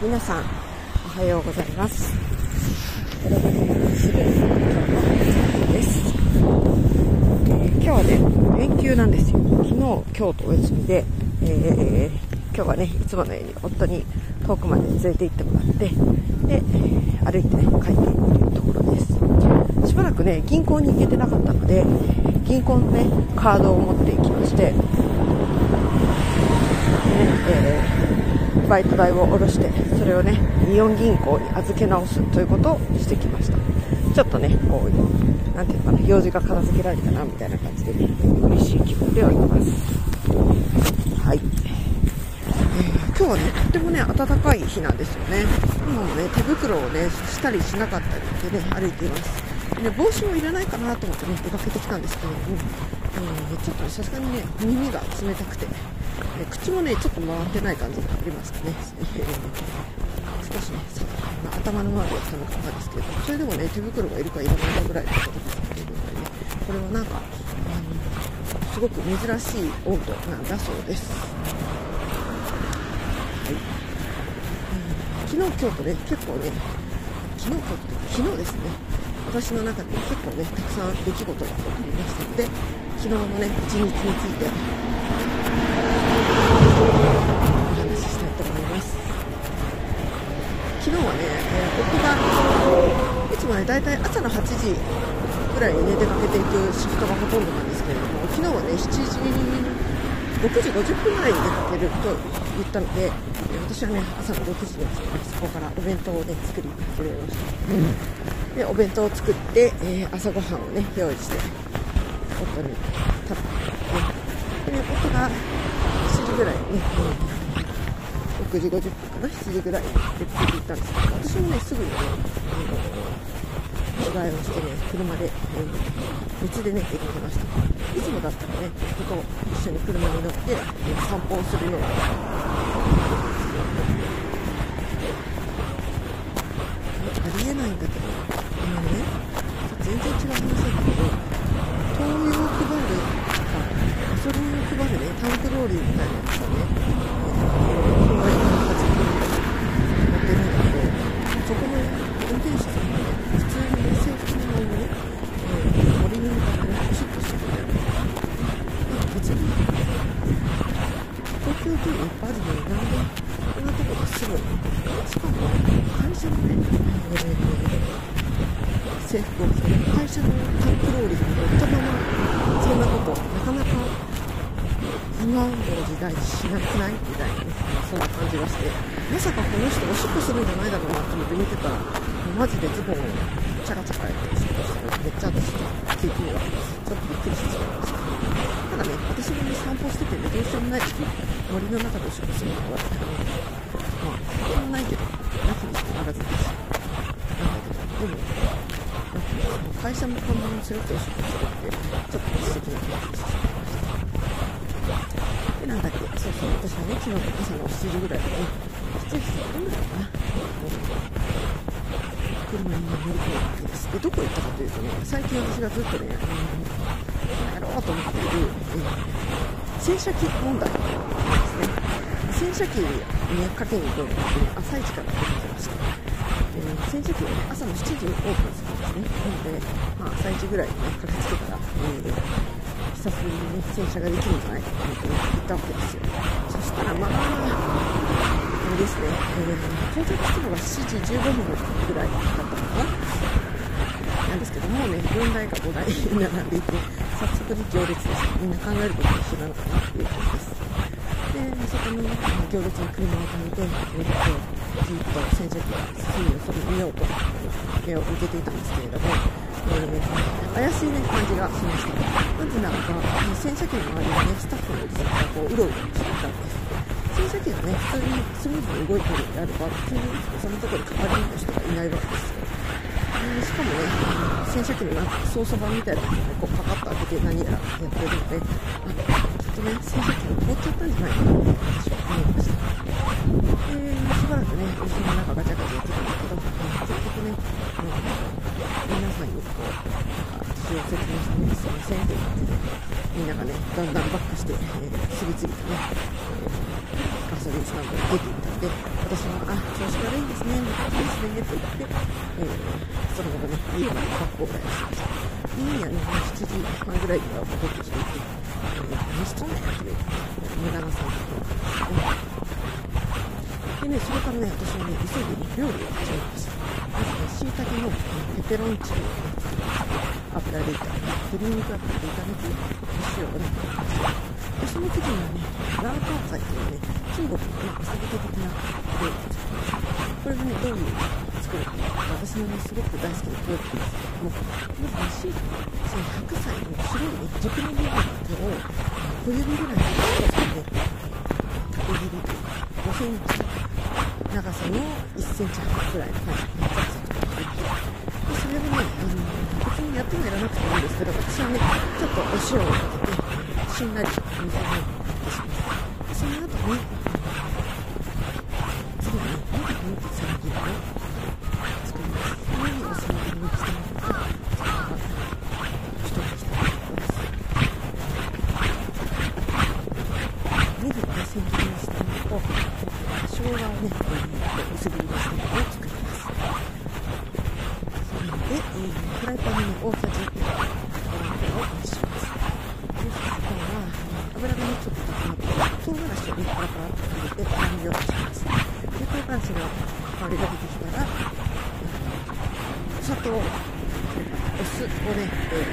皆さんおはようございます。選ばれのシルエです、え、今日はね連休なんですよ。昨日今日とお休みで、えー、今日はねいつものように夫に遠くまで連れて行ってもらってで、歩いて、ね、帰っていくというところです。しばらくね銀行に行けてなかったので銀行のねカードを持っていきまして、ねえーバイト代を下ろしてそれをねイオン銀行に預け直すということをしてきました。ちょっとねこう何ていうかな用事が片付けられたなみたいな感じでね嬉しい気分ではいます。はい、えー、今日はねとってもね暖かい日なんですよね。今もね手袋をねしたりしなかったりでね歩いています。で帽子もいらないかなと思ってね出かけてきたんですけど、うんえー、ちょっとさすがにね耳が冷たくてえ口もねちょっと回ってない感じがありますかね、えー、少しね、まあ、頭の周りは寒かったですけどそれでもね手袋がいるかいらないかぐらいのことですけどね。これはなんかあのすごく珍しい温度なんだそうです、はい。うん、昨日今日とね結構ね昨日今日と昨日ですね。私の中で結構ねたくさん出来事が起こりましたので昨日のね一日についてお話ししたいと思います昨日はね、えー、夫もね大体朝の8時ぐらいにね出かけていくシフトがほとんどなんですけれども昨日はね7時6時50分ぐらいに出かけると言ったので私はね朝の6時に起きてそこからお弁当をね作り始めました、うん、でお弁当を作って、えー、朝ごはんをね用意して夫に食べて、ね、で夫が7時ぐらいにね、6時50分な、7時ぐらいに出て行ったんですけど、私もね、すぐにね、着替えをしてね、車で、え、道でね、出かけました。いつもだったらね、ここ一緒に車に乗って、え散歩をするのが、ありえないんだけど、今ね、全然違う話だけど、灯油を配るか、ガソリンを配るね、タンクローリーみたいなそこで運転手さんが普通に制服の上に、えー、森に向かって走ってしまって、ま、別に東京といいっぱいあるのになんでこんなところでしかも会社のね、え、制服を着て会社のタンクローリーに乗ったままそんなことなかなか今の時代しなくないみたいなそんな感じがして。まさかこの人おしっこするんじゃないだろうなと思って見てたらマジでズボンをチャカチャカやっておしっこしたらめっちゃ私の経験がちょっとびっくりしてしまいましたただね私もね散歩しててねどうしようもない時森の中でおしっこするのはまあそんなないけどなきにしてならずですなんだけどでも会社もこんなに背負ってお仕事するってちょっと素敵な気がしましたなんだっけ？そうそう。私はね昨日の朝の7時ぐらいでね。7時半ぐらいかな？車に乗り込むわけです。でどこ行ったかというとね最近私がずっとねあのやろうと思っている、え洗車機問題ですね。洗車機に、ね、かけに行くのに朝一から出てきましたえー、洗車機を、ね、朝の7時にオープンするんですね。なので、まあ、朝一ぐらいに、ね、駆けつけたら、えー、久しぶりに、ね、洗車ができるんじゃないかと思って、行ったわけですよ。そしたら、まあ、あれですね、えー、到着するのが7時15分ぐらいだったのかな。なんですけどもうね、4台か5台並んでいて、早速に行列です。みんな考えることが一緒なのかなっていう感じです。で、そこに、行列に車を止めて、えー、とじっと先生が水をそれ見ようと目を向けていたんですけれども、えー、怪しい、ね、感じがしましたなぜならば洗車機の周りがねスタッフのおじさん。がこううろうろしていたん。です洗車機がね普通にスムーズに動いているのであれば普通にそのところに代わりの人がいないわけですよでしかもね洗車機のなん。か操作盤みたいなのを、ね、こうパカッと開けて何やらやってるのであきっとね洗車機が凍っちゃったん。じゃないかなと私は思いましたばらくね、お店の中ガチャガチャやってたん。ですけど、結局ね、こう、なんか事情を説明してね、すいませんって言ってね、みんながね、だんだんバックして、えー、次々とね、えーガソリンスタンドに出ていったので、私は、あ、調子悪いんですね、もうですね、と言って、えー、その後ね、家まで学校ぐらいしました。家にはね、7時半ぐらいには戻ってきていて、えー、何しとんねんって、無駄な散歩でね、それからね、私はね、急いでね、料理を始めました。まずね、椎茸のペペロンチーノ、油で炒めて、鶏肉油で炒めてお、塩をね、で、その次にはね、ラーター菜っていうね、中国のね、お酒的な料理です。これがね、どういう作るか、私のね、すごく大好きな料理ですけども、まずね、椎茸、その白菜の白いね、熟の部分を小指ぐらいの太さで、角切りというか、5センチ長さの1センチ幅くらいの感じでザクザクと切ってでそれをね、あの別にやってもやらなくてもいいんですけど私はねちょっとお塩をかけてしんなり水にってしますその後に次はねネギと千切りを作りますネギを千切りにしたものと一口大ですネギを千切りにしたものと生姜をね、薄切りにしたものを作ります。で、えー、フライパンに大さじ1杯油を熱します。で、そしたら、油がね、ちょっと高まって、唐辛子をね、パラパラっと入れて、香りを出します。で、唐辛子の香りが出てきたら、お砂糖、お酢をね、え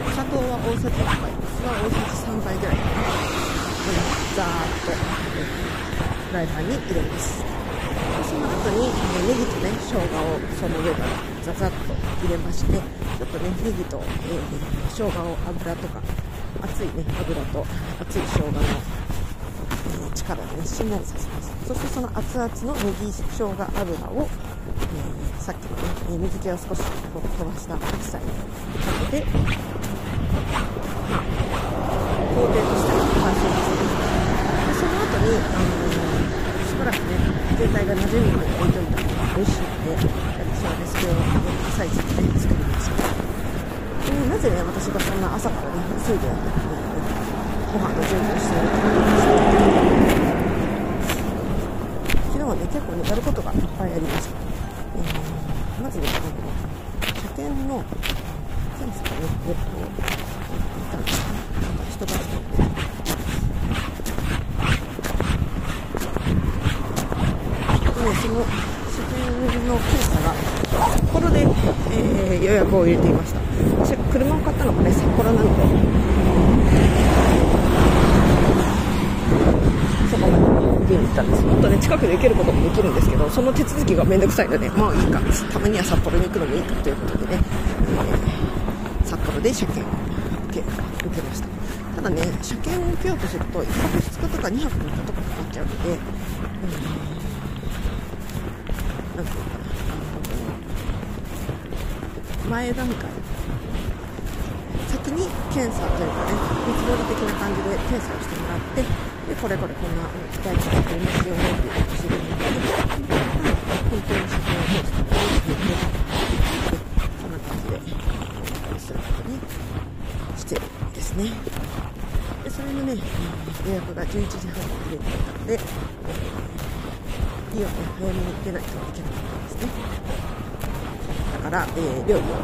ー、砂糖は大さじ1杯、お酢は大さじ3杯ぐらいかな。ザーッとえフライパンに入れますでその後にネギとね生姜をその上からザザッと入れましてちょっとねネギと、えー、生姜を油とか熱いね油と熱い生姜の、えー、力でねしんなりさせますそしてその熱々のネギ生姜油を、えー、さっきのね水気を少し飛ばした白菜にかけて工程としては完成ですその後に、あのくね全体が馴染むまで置いといた方が美味しいので私はねそれを朝一で、作りましたでなぜね私がそんな朝からね急いで、ね、ご飯の準備をしているかといますと昨日はね結構ねやることがいっぱいありました、えー、まずねこの車検の検査のねネットを行ったんです人たちとねね、その自分の検査が札幌で、えー、予約を入れていました。私は車を買ったのがね札幌なので。そこまで受けに行ったんです。もっとね近くで受けることもできるんですけどその手続きがめんどくさいのでまあいいか。たまには札幌に行くのもいいかということでね、えー、札幌で車検を受け受けました。ただね車検を受けようとすると1泊2日とか2泊3日とかかかっちゃうので、うんなんていうかな前段階先に検査というかね見積もり的な感じで検査をしてもらってでこれこれこんな大事なっていますよねっていうことを知るので本当に車検を通したらっていうねそんな感じでおすることにしてですね。でそれのね予約が11時半に入れていたので、日をね早めに出ないといけなかったんですね。から、えー、料理を。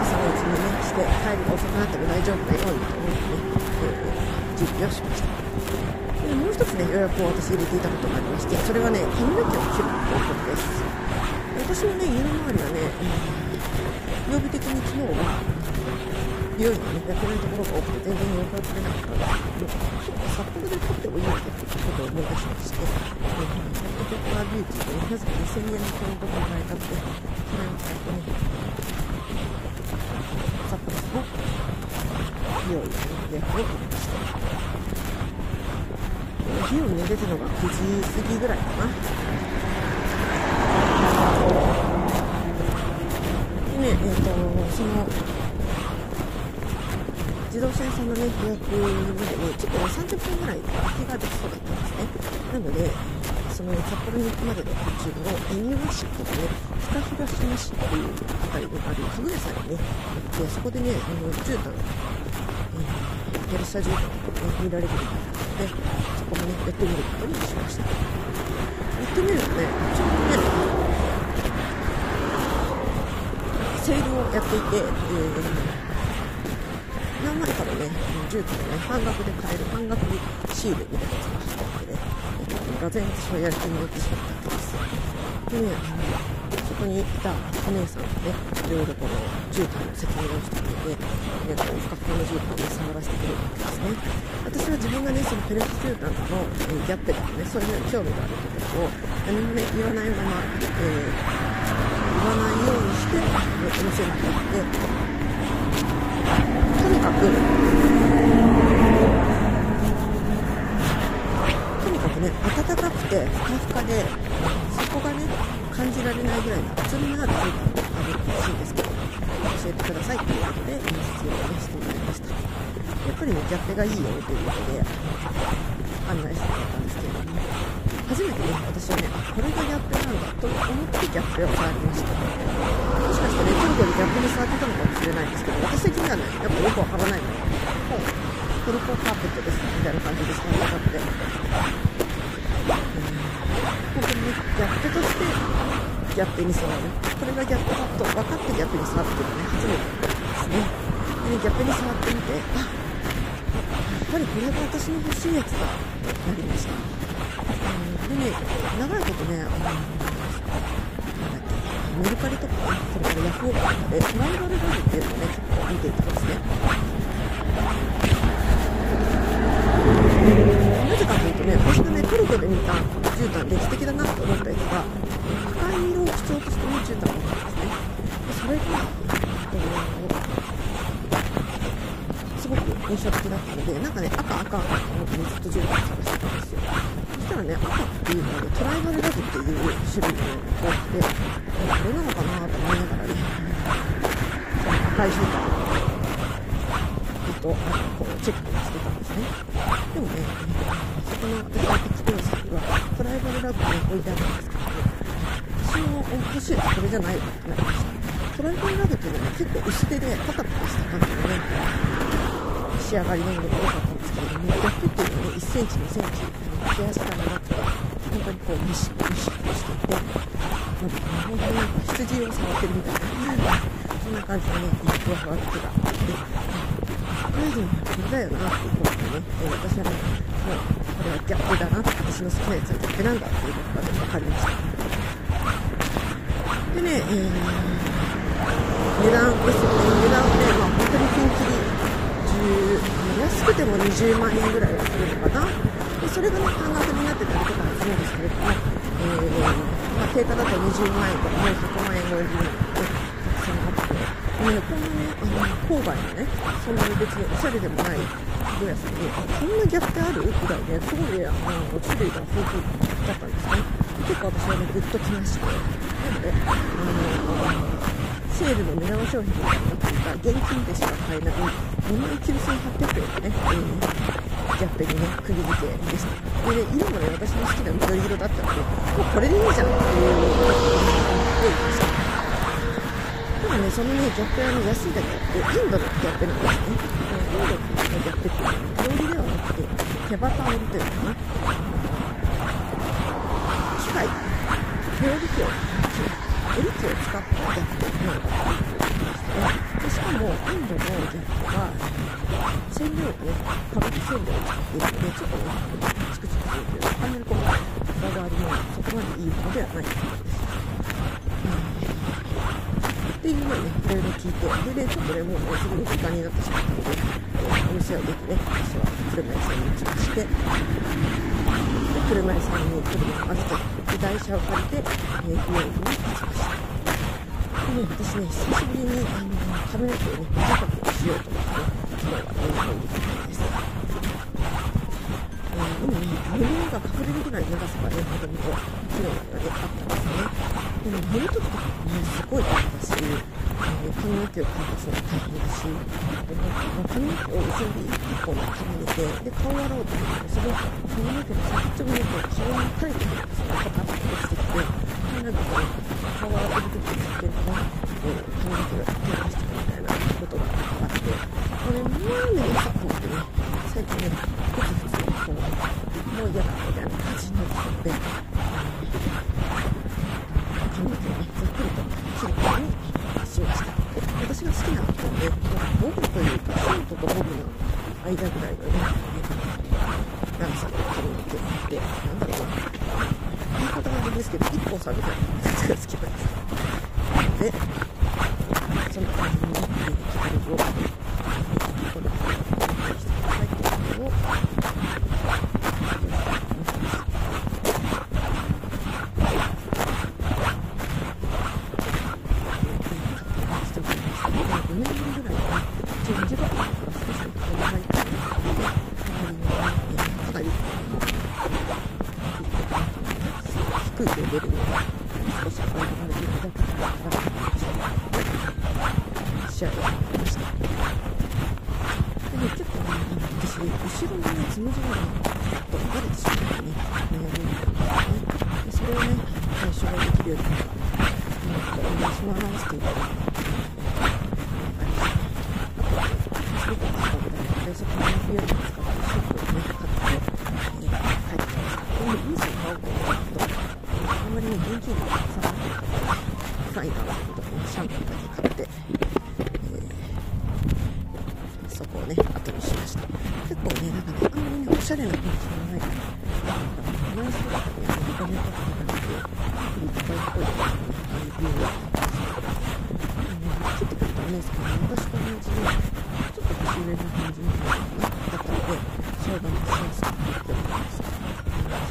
朝のうちにねして帰りが遅くなっても大丈夫なようにと思ってね、えー、準備をしました。でもう一つね予約を私入れていたことがありましてそれはね髪の毛を切るということです私のね家の周りはね、えー、曜日的に昨日は美容院のね、やってないところが多くて全然予約が取れなかったんですけど、札幌で撮ってもいいのかっていうことを思い出しまして、えー、ペッパービーティーでね、なぜか2000円のポイントがもらえたので、それを使ってね、札幌の美容院の予約を入れました。美容院に出てのが9時過ぎぐらいかな。でね、えっ、ー、と、その、自動車屋さんのね、予約までに、ちょっと、30分ぐらい空きができそうだったんですね。なので、その札幌に行くまでの途中の恵庭市とかね、北東島市っていう辺りにある家具屋さんにね、行って、そこでね、あの、絨毯、えーペルシャ絨毯を、ね、見られるみたいなのでそこもねやってみることにしましたやってみるとねちょっとねセールをやっていて、えー何枚かのね、絨毯をね、半額で買える半額シールみたいなやつ、がぜんとそれやる気になってしまったわけです。でね、そこにいたお姉さんがね、いろいろこの絨毯の説明をしてくれて、ね、こうふかふかの絨毯を触らせてくれるわけですね。私は自分がね、そのペレス絨毯の、えー、ギャッペとかね、そういう興味があるとことを何もね、言わないまま、えー、言わないようにして、ね、お店に入って、とにかく、ね、暖かくて、ふかふかで、そこがね、感じられないぐらいの厚みのある空間があるらしいんですけど、教えてくださいということで、面接を、ね、してもらいました。やっぱりね、ギャップがいいよということで、案内してもらったんですけれども、初めてね、私はね、あ、これがギャップなんだと思ってギャップを触りました。もしかしてね、トルコで逆に触ってたのかもしれないんですけど、私的にはね、やっぱよくわからないので、トルコカーペットですみたいな感じで触ったので、ギャップとして、ギャップに触る。これがギャップだと分かってギャップに触っていうのね、初めてですね。で、ギャップに触ってみて、あ、やっぱりこれが私の欲しいやつだ、となりました。うん、でね、長いことね、あのメルカリとか、それからヤフオクとかで、トライバルブグっていうのをね、結構見ていたんですね。なぜかというとね、私がね、トルコで見た絨毯で素敵だなと思ったやつが、赤い色を基調としたね、絨毯だったんですね。でそれが、すごく印象的だったので、なんかね、赤赤と思ってね、ずっと絨毯探してたんですよ。そしたらね、赤っていうのはね、トライバルラグっていう種類の多くて、これなのかなと思いながらね、赤い絨毯をずっとこうチェックしてたんですね。でもね、そこの私が適当室にはトライバルラグが置いてあるんですけど、私の欲しいはこれじゃないわってなりました。トライバルラグっていうのは結構薄手でパタパタした感じのね、仕上がりのものが多かったんですけれども、逆っていうのはね、1センチ、2センチ、毛足感がなくて、本当にこう、ミシッミシッとしていて、なんか本当に羊を触ってるみたいな、そんな感じでね、ふわふわってがあって、だよなっていうことでね、え、私はね、もうこれはギャップだなって、私の好きなやつはギャップなんだっていうことがね、分かりました。でね、えー、値段ですよね、値段はね、まあ本当にピンキリ10、安くても20万円ぐらいはするのかな。でそれがね、半額になってたりとかするんですけれども、えーまあ、定価だと20万円とかもう100万円超えるのがたくさんあって、ね、こんなね、あの郊外のね、そんなに別におしゃれでもない服屋さんに、あ、こんなギャップあるぐらいね、すごいね、あの種類が豊富だったんですね。結構私はね、グッときまして、なので、あのセールの目玉商品になっていた現金でしか買えない2万9800円でね、えーギャッペにね、釘付けでした。でね、色もね、私の好きな緑色だったので、もうこれでいいじゃんっていう。ね、そのね、ギャッペはね、安いだけあって、インドのギャッペなんですね。インドのギャッペっていうのは、料理ではなくて、手バタールというかな。機械、料理機を、料理機を使ったギャッペなのかな。でしかも、インドのギャップは、染料をね、化学染料を使っているので、ちょっとね、チクチクするというか、あんまりこう、こだわりもそこまでいいものではないです。っていうのをね、いろいろ聞いて、でね、ちょっとね、もう、すぐに時間になってしまったので、お店を出てね、私は車屋さんに行きまして、で車屋さんに車を預けて、台車を借りて、えー、美容院に立ちました。でね、私ね、久しぶりにあの髪の毛をね、短くしようと思って、昨日はね、日本に来たんです。えー、でもね、耳が隠れるぐらい長さがね、子供の昨日まではね、あったんですね。でも寝るときとかもね、すごいっ、えー、髪の毛をカットするの大変だし、ま、髪の毛を後ろに1本束ねて、で、顔を洗おうと思って、その髪の毛の先っちょのやつを顔に垂れて、そのパタッと落ちてきて、みんかこう、顔を洗ってる時にしてるから、髪の毛が手を出してくみたいなことがあって、これ、もうね、さっきってね、最近ね、コツコツこう、もう嫌だみたいな感じになってたので、私が好きなのはね、僕というか、ショートと僕の間ぐらいのね、なんか長さの髪の毛って、なんだろうな、言い方があれですけど、一本さんみたいなやつが好きなんですよ。ね低いレベルの少し上げられていただけたら、試合をしました。でね、結構ね、私、後ろのね、つむじがね、ちょっと流れてしまってね、悩みみたいですね。でそれをね、解消ができるようになったら、お願いしますっていうことで、すごくで、そこに冬に使ってショップをね、買って、えー、帰ってきました。でも、ニュースを買おうと思ったけど、あんまりね、現金が下がってるから、いなということで、ね、シャンプーだけ買って、えー、そこをね、後にしました。結構ね、なんかね、あんまりね、おしゃれな感じじゃないから、なんか、フランスとかね、アメリカの方とかなくて、フリップっぽいですね、ああいう美容切ってくれたお姉さんが私と同じで、年上な感じの人だったので、商売もしやすくなっております。か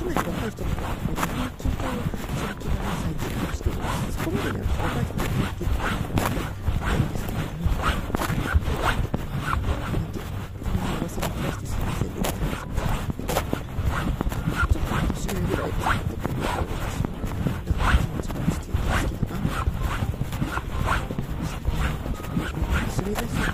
なり若い人とか、自分の金塊をする気が、最近しています。そこまでね、若い人ね、結構多いんですけどね。噂が出してすみませんでした。ちょっと年上ぐらいですね、特に多いです。だから気持ちがして好きだな。それですね。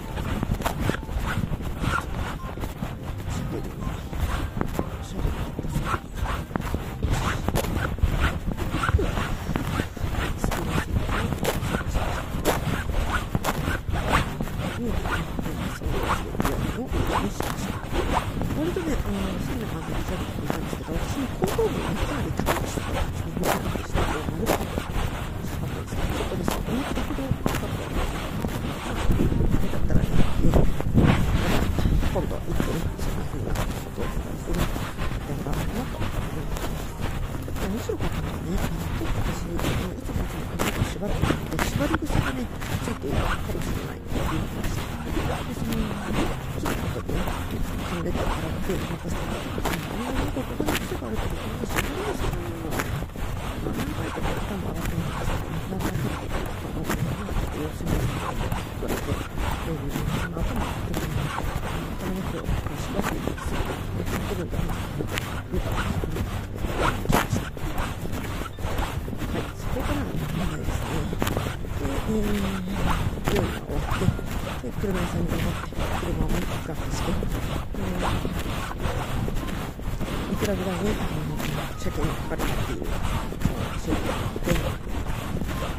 割とね、あの、好きな感じで喋っていたんですけど、私の後頭部がかなり高くしてたんですね。高くしてて、丸くて、したかったですね。ちょっとですね、思ったほど高かったんですね。だったらね、えー、今度行ってね、そんな風なことをですね、やらなと思います。面白かったのはね、あの、結構私、いつもいつも髪の毛縛ってるので、縛り癖がね、ついているかもしれないので、言ってました。で、その、切ることで、そのレッドから手を任せてあんまりここに癖があるけど、これ知らないですよね。ま、何回か頭洗ってないんですけど、何回かってことを、なんかちょっと様子見てみたいな言われて、えー、その頭を当ててみて、頭の毛を縛っていくすぐ、その部分だけ、見たら、しました。はい、そこからの問題ですね。で、えー、料理が終わって、で車屋さんに乗って車をねピックアップして、えー、いくらぐらいね車検がかかるかっていうのを教えてもらって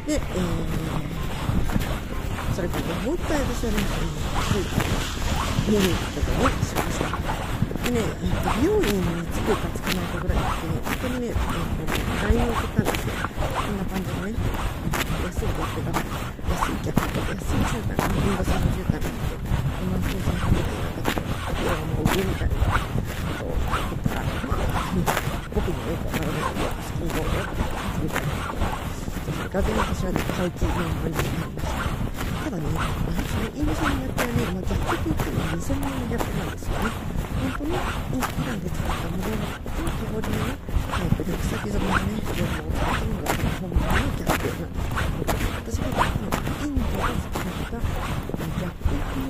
で、えー、それからねもう一回私はねスーパーのメニューとかねしましたでね、えー、と美容院に着くか着かないかぐらいってね、そこにね、えー、LINE を送ったんですよ。こんな感じでね、安い客が、安い客と安い絨毯が、インド産の絨毯があって、今生産されてなかったこれはもう上みたいなことを言ったら、まあ、僕にもよくわからないけど、好きにどうぞってみたいなことで、がぜん私はね、買う気満々になりまた。だね、まあ、のインド産のやつはね、まあ、逆的っていうのは偽物の逆なんですよね。本当にインスタンで作ったモデルの通りのね、タイプで草木染めのね、色を使ったのが本物の逆なんですけど。私がインドが好きだった逆風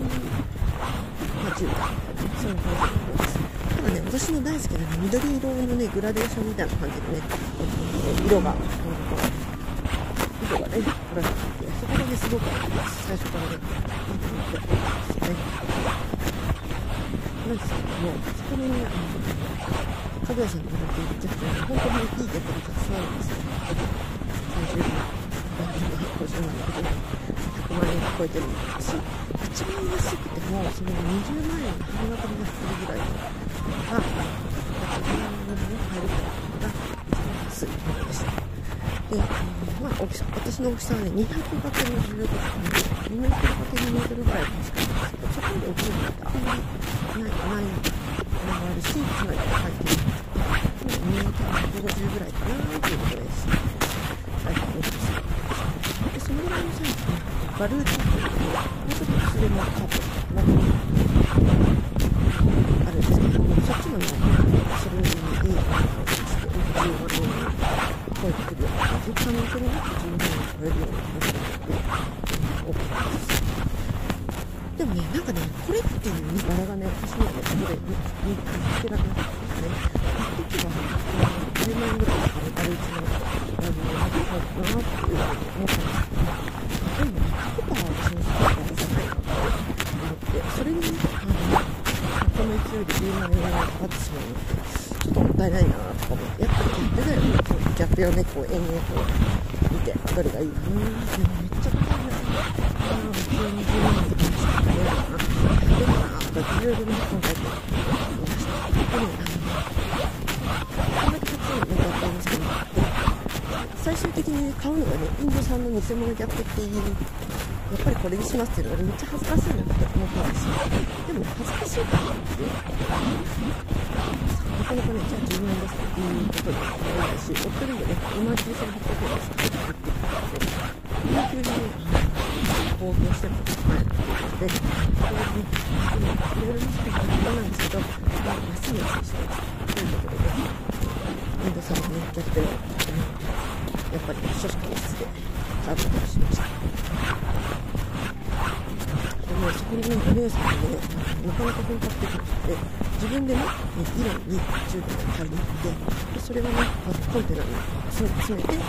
まあ、10代みたいな、そういう感じのです。ただね、私の大好きな、ね、緑色のね、グラデーションみたいな感じでね、色が、色がね、これがついて、そこがね、すごく最初からね、いいと思ってね。なんですけども、そこにね、あの、かぐやさんの方って言っちゃって、本当にいい曲がたくさんあるんですよ。30万。50万、100万円超えてるし、一番安くても、その20万円の半額になってるぐらいのが、100万円でね、買えるからが一番安いものでした。で、まあ、大きさ、私の大きさはね、200×20 とかね、200×2 メートルぐらいしかないんですけど、そこまで大きいのってあんまりないないのもあるしかなり高いっていう2 150ぐらいかなということです。はい、大きいですでそのぐらいのサイズねバルーチっていうのはもうちょっと薄手のカートなあるんですけどもそっちのねそれにいい感じして15度に超えてくるような感じ可能性なく15度に超えるような感じで多くなりますでもね、なんかね、これっていうバラがね、私のね、ここで見つけられなかったですね。一時は、10万円ぐらいかかる軽いつもりあの、なかったなっていうふうに思ったんです、でもね、100%私の好きなバラじゃなと思って、それに、あの、この勢いで10万円がかかってしまうのって、ちょっともったいないなとか思って、やっぱりギャップだよね、ギャップをね、こう延々こう見て、どれがいいかなめっちゃかかるな。あ普通に10万円でといろいろね、考えてみました。でも、あの、こんだけたくさんのネタっていうのは、最終的に買うのがね、インド産の偽物逆っていう、やっぱりこれにしますっていうのがめっちゃ恥ずかしいなって思ったんですよ。でも、恥ずかしいからって。なかなかね、じゃあ10万円ですっていうことにならないし、夫にもね、今9800円ですって言ってくれて、緊急にね、公表しても前のことで、これに、いろいろ見てもらったなんですけど、まあ、安い安いしてというところで、インドさんのね、逆転を、やっぱり書士官室で買うことにしました。でも、そこにね、お姉さんがね、なかなか本格的な人で、自分でね、イランに中古を買いに行って、でそれをね、コンテナに詰めて、売っ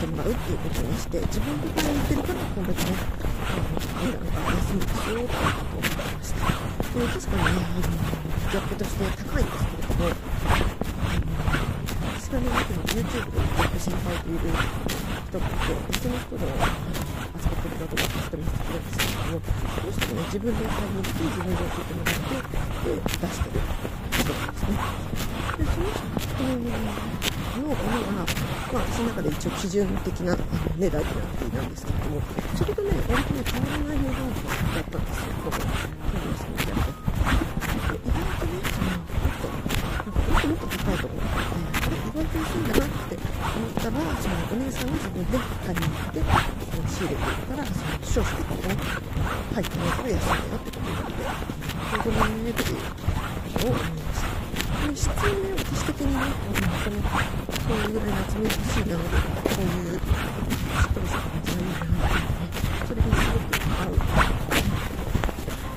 てもらうっていうことにして、自分で買いに行ってるから、こんだけね、値段が安いですよということ思ってました。で確かにね、あのギャップとして高いんですけれども、私がね、YouTube でギャップ心配という人がいて、その人のあそここれだとかっても言ってるんですけども、どうしてもね、自分で買いに行って、自分で教えてもらって、で、出してる人なんですね。で、その人のものが、まあ、私の中で一応基準的な値段になっていたんですけれども、それとね、割とね、変わらない値段だったんですよ、ここ、本屋さんであって。意外とね、そのもっと、なんかもっともっと高いと思って、あれ、意外と安いんだなって思ったら、そのお姉さんが自分で買いに行って、仕入れていったら、その商品がね、入ってないから安いんだよってことなって、本当にね、というを思いました。質ね、私的にね、本当にこういうぐらい夏目欲しいな、こういうしっとりした感じがいいなっていうね、それにすごく合う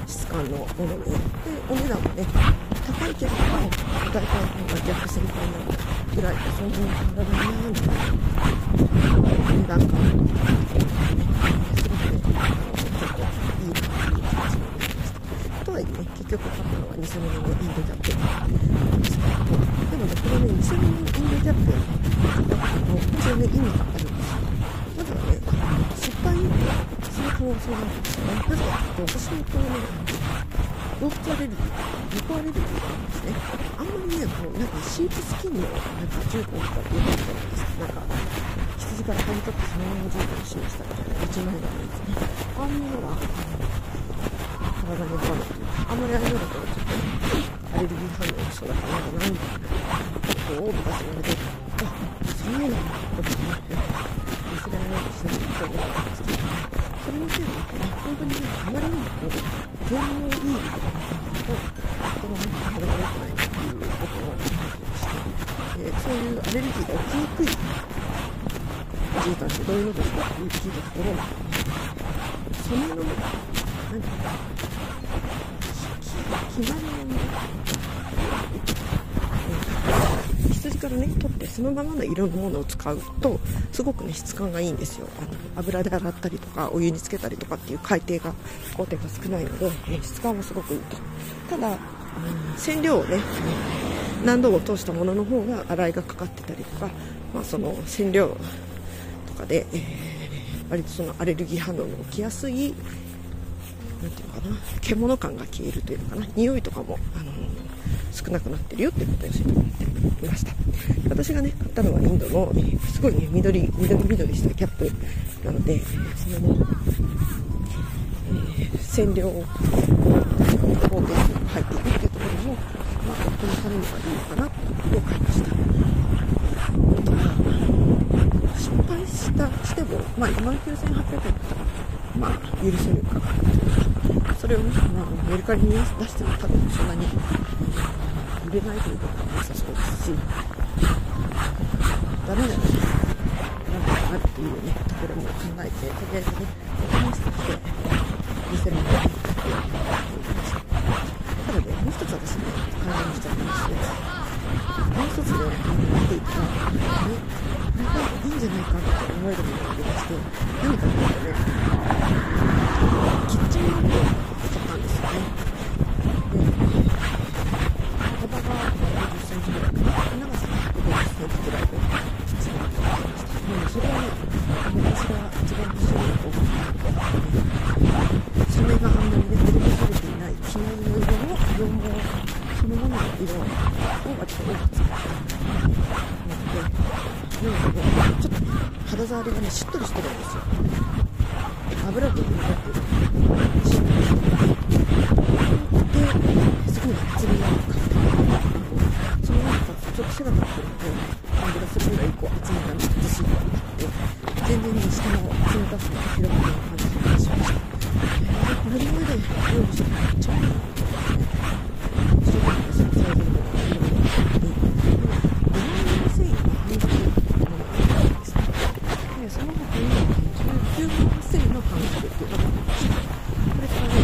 質感のもので、で、お値段もね、高いけど、大体のが逆先輩なぐらい、そんなに変わらないな、みたいな値段感、すごくね、ちょっといいなっていう感じになりました。とはいえね、結局買ったのは偽物のインドキャップですけど、でもね、これね、偽物のインドキャップも一応ね、意味があるんですよ。まずはね、失敗する可能性があるんですよね。なぜかというと、私のこのね、動物アレルギー、猫アレルギーなんですね。あんまりね、こう、なんかシープスキンの、なんか重工とかってよくあるじゃないですか。なんか、羊から剥ぎ取ってそのまま重工にしましたみたいな、うちの間がいいですね。ああいうのが、体に合わないというか、あんまりあれだとちょっと、アレルギー反応しそうだからなんかないみたいなことを昔言われて、あ、そういうのこと思って、見せられないとしないと思ったんですけど、それについてね、本当にね、あまりにもこう、低能いいことがと、人のね、体が良くないっていうことを思ってまして、でそういうアレルギーが起きにくいおじいさんってどういうのですかって聞いたところ、そのもの、何て言うか、気軽に羊からね取ってそのままの色のものを使うとすごくね質感がいいんですよあの油で洗ったりとかお湯につけたりとかっていう海底が工程が少ないので、ね、質感もすごくいいとただ、染料をね何度も通したものの方が洗いがかかってたりとか、まあ、その染料とかで、えー、割とそのアレルギー反応の起きやすいなんていうのかな獣感が消えるというのかな匂いとかも、あの少なくなってるよってことを教えてもらっていました。私がね買ったのはインドの、すごいね緑緑緑したキャップなので、そのね、えー、染料を工程に入っていくっていうところも、まあ、夫のためにはいいのかなと思いました。失敗したしても、まあ、2万9800円だったら、まあ、許せるかそれをね、まあ、メルカリに出しても多分そんなに売れないということはなさそうですし、ダメなら、なんとかなっていうね、ところも考えて、とりあえずね、お試しして、店の方に行ってみました。ただね、もう一つ私ね、感じました話です。もう一つね、見ていたら、ね、これがいいんじゃないかって思えるものが出てきて、何かっていうとね、キッチンマットを買ったんですよね。触りがねしっとりしてるんですよ。油分が残ってしっとりしてですごい厚みがある感じそのなんかちょっと背が立ってるので感じがするぐらいこう厚みがずしっとあって全然ね下の冷たさが広がるような感じがしました、えー、これまで料理してめっちゃいいなと思って一生懸命サイズのいろいろあって生の繊維が半額その他に19万8000の半額っていうのがありました。これからね、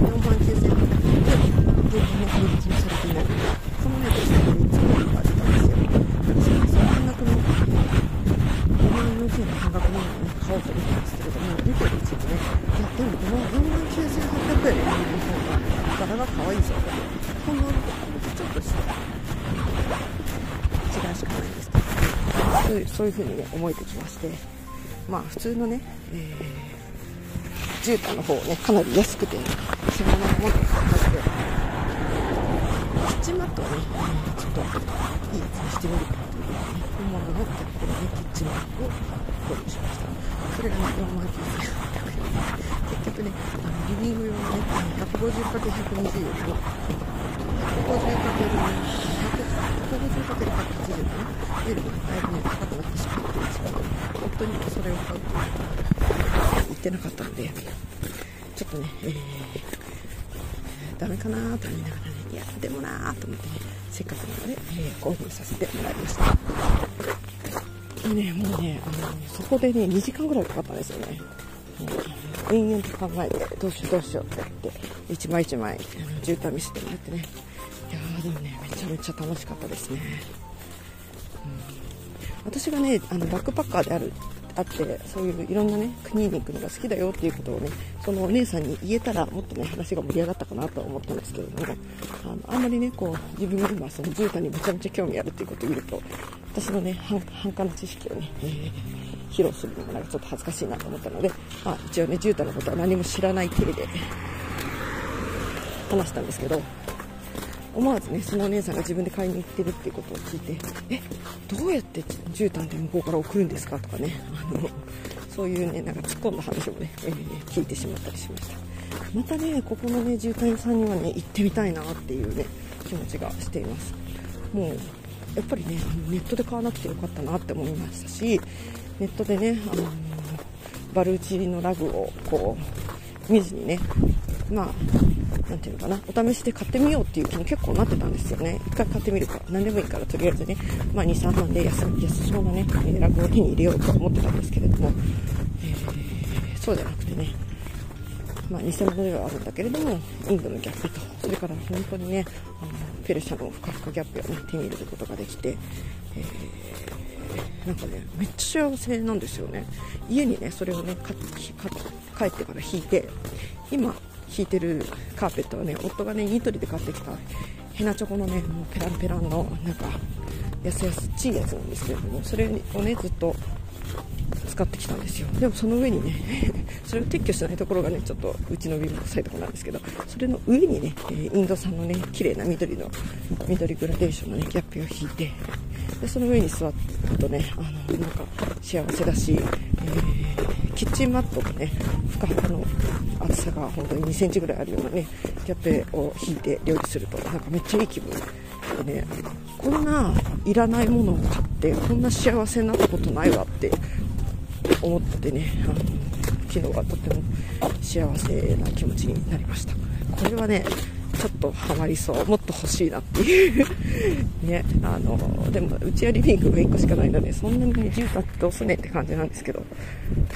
4万9800円で、現金ね、入金されていないので、そのね、ですね、3つのが出たんですよ。私はその半額の、5万4000円の半額のものをね、買おうと思ったんですけれども、見てるうちにね、いや、でもこの4万9800円の方が、柄が可愛いぞと。本物とちょっとした違いしかないんですけそういうふうにね、思えてきまして、まあ普通のね、えー、絨毯の方ね、かなり安くて、そのまま持って買って、キッチンマットをね、ちょっといいやつにしてみるかというね、本物のキャップのね、キッチンマットを購入しました。それがね、4万9800円。結局ね、あのリビング用のね、150×120 150×150 150×180 のね、よりもだいぶね、高くなってしまってるんですけど、本当にそれを買うと言ってなかったので、ちょっとね、えー、ダメかなと思いながらね、いや、でもなーと思ってね、せっかくなので、えー、購入させてもらいました。ね、もうね、あの、そこでね、2時間ぐらいかかったんですよね。延々と考えて、どうしようどうしようって言って、一枚一枚、あの、絨毯見せてもらってね、でもね、めちゃめちゃ楽しかったですね。うん、私がね、あの、バックパッカーである、あって、そういういろんなね、国に行くのが好きだよっていうことをね、そのお姉さんに言えたら、もっとね、話が盛り上がったかなと思ったんですけれども、あの、あんまりね、こう、自分が今、その絨毯にめちゃめちゃ興味あるっていうことを言うと、私のね、反感の知識をね、えー、披露するのもなんかちょっと恥ずかしいなと思ったので、まあ、一応ね、絨毯のことは何も知らない体で話したんですけど、思わずね、そのお姉さんが自分で買いに行ってるっていうことを聞いて、え、どうやって絨毯で向こうから送るんですかとかね、あの、そういうね、なんか突っ込んだ話をね、えー、聞いてしまったりしました。またね、ここのね、絨毯屋さんにはね、行ってみたいなっていうね、気持ちがしています。もう、やっぱりねあの、ネットで買わなくてよかったなって思いましたし、ネットでね、あの、バルーチのラグをこう、見ずにね、まあ、なんていうのかな、お試しで買ってみようっていう気に結構なってたんですよね。一回買ってみるか、何でもいいからとりあえずね、まあ2、3万で安安そうなね、ラグを手に入れようと思ってたんですけれども、えー、そうじゃなくてね、まあ、偽物ではあるんだけれども、インドのギャップと、それから本当にね、あのペルシャのふかふかギャップを、ね、手に入れることができて、えー、なんかね、めっちゃ幸せなんですよね。家にね、それをね、帰ってから引いて、今、引いてるカーペットはね、夫がね、ニトリで買ってきたヘナチョコのね、もうペランペランの、なんか、やすやすちいやつなんですけれども、それをね、ずっと使ってきたんですよ。でもその上にね、それを撤去しないところがね、ちょっとうちのビル臭いところなんですけど、それの上にね、インド産のね、綺麗な緑の、緑グラデーションのね、ギャップを引いて、で、その上に座るとね、あの、なんか幸せだし、えーキッチンマットがねふかふかの厚さが本当に2センチぐらいあるようなねキャッペを引いて料理するとなんかめっちゃいい気分でねこんないらないものを買ってこんな幸せになったことないわって思ってねあの昨日はとても幸せな気持ちになりました。これはねちょっとハマりそう。もっと欲しいなっていう。ねあのでもうちはリビングが1個しかないのでそんなにね住宅どうすねって感じなんですけど。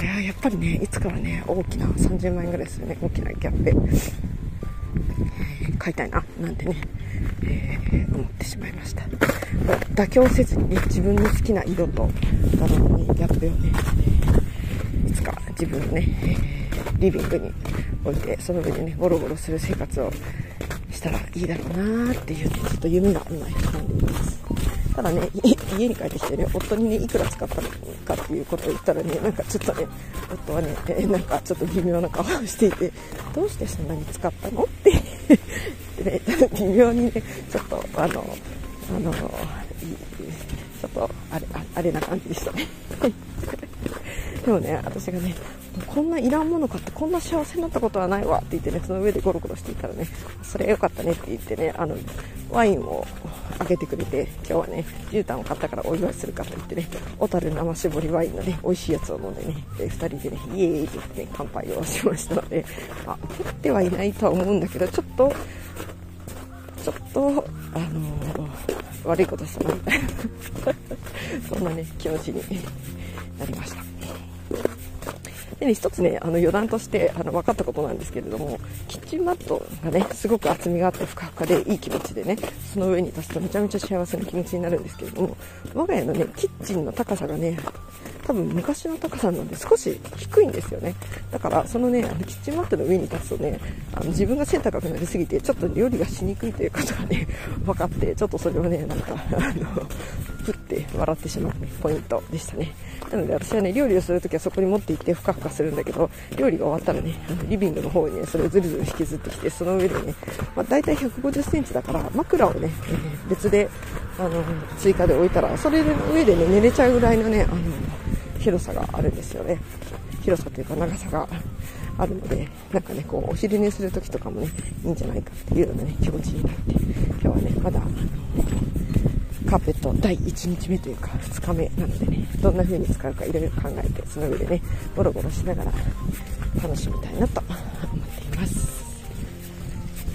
いややっぱりねいつかはね大きな30万円ぐらいするね。大きなギャッペ買いたいななんてね、えー、思ってしまいました。妥協せずにね自分の好きな色と柄にギャッペをね、いつか自分のね、リビングに置いてその上でねゴロゴロする生活をしたらいいだろうなーっていうねちょっと夢が今膨らんでいます。ただね家に帰ってきてね夫にねいくら使ったのかっていうことを言ったらねなんかちょっとね夫はね、え、なんかちょっと微妙な顔をしていてどうしてそんなに使ったのって。ね、微妙にねちょっとあのあのちょっとあれあれな感じでしたね。でもね私がねこんないらんもの買ってこんな幸せになったことはないわって言ってね、その上でゴロゴロしていたらね、それ良かったねって言ってね、あの、ワインをあげてくれて、今日はね、絨毯を買ったからお祝いするかと言ってね、小樽生搾りワインのね、美味しいやつを飲んでね、で2人でね、イエーイって言ってね、乾杯をしましたので、まあ、怒ってはいないとは思うんだけど、ちょっと、ちょっと、あのー、悪いことしたなみたいな そんなね、気持ちになりました。でね、一つね、あの余談としてあの分かったことなんですけれども、キッチンマットがね、すごく厚みがあってふかふかでいい気持ちでね、その上に立つとめちゃめちゃ幸せな気持ちになるんですけれども、我が家のね、キッチンの高さがね、多分昔の高さなので少し低いんですよね。だからそのね、あのキッチンマットの上に立つとね、あの自分が背高くなりすぎてちょっと料理がしにくいということがね、分かって、ちょっとそれはね、なんか、あの、ふって笑ってしまう、ポイントでしたね。なので私はね、料理をするときはそこに持って行ってふかふかするんだけど、料理が終わったらね、リビングの方にね、それをずるずる引きずってきて、その上でね、まあ、大体150センチだから、枕をね、別で、あの、追加で置いたら、それの上でね、寝れちゃうぐらいのね、あの、広さがあるんですよね。広さというか長さがあるので、なんかね、こう、お昼寝するときとかもね、いいんじゃないかっていうようなね、気持ちになって、今日はね、まだ、カーペット第1日目というか2日目なのでね、どんな風に使うかいろいろ考えて、その上でね、ゴロゴロしながら楽しみたいなと思っています。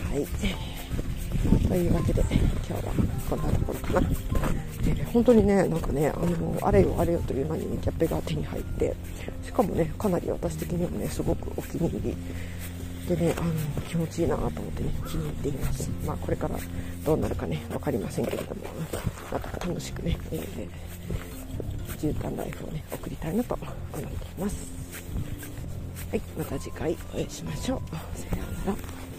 はい。というわけで、今日はこんなところかな。で本当にね、なんかね、あの、あれよあれよという間にね、キャッペが手に入って、しかもね、かなり私的にもね、すごくお気に入りでね、あの、気持ちいいなと思ってね、気に入っています。まあ、これからどうなるかね、分かりませんけれども、また楽しくね、えー、絨毯ライフをね、送りたいなと思っています。はい、また次回お会いしましょう。さようなら。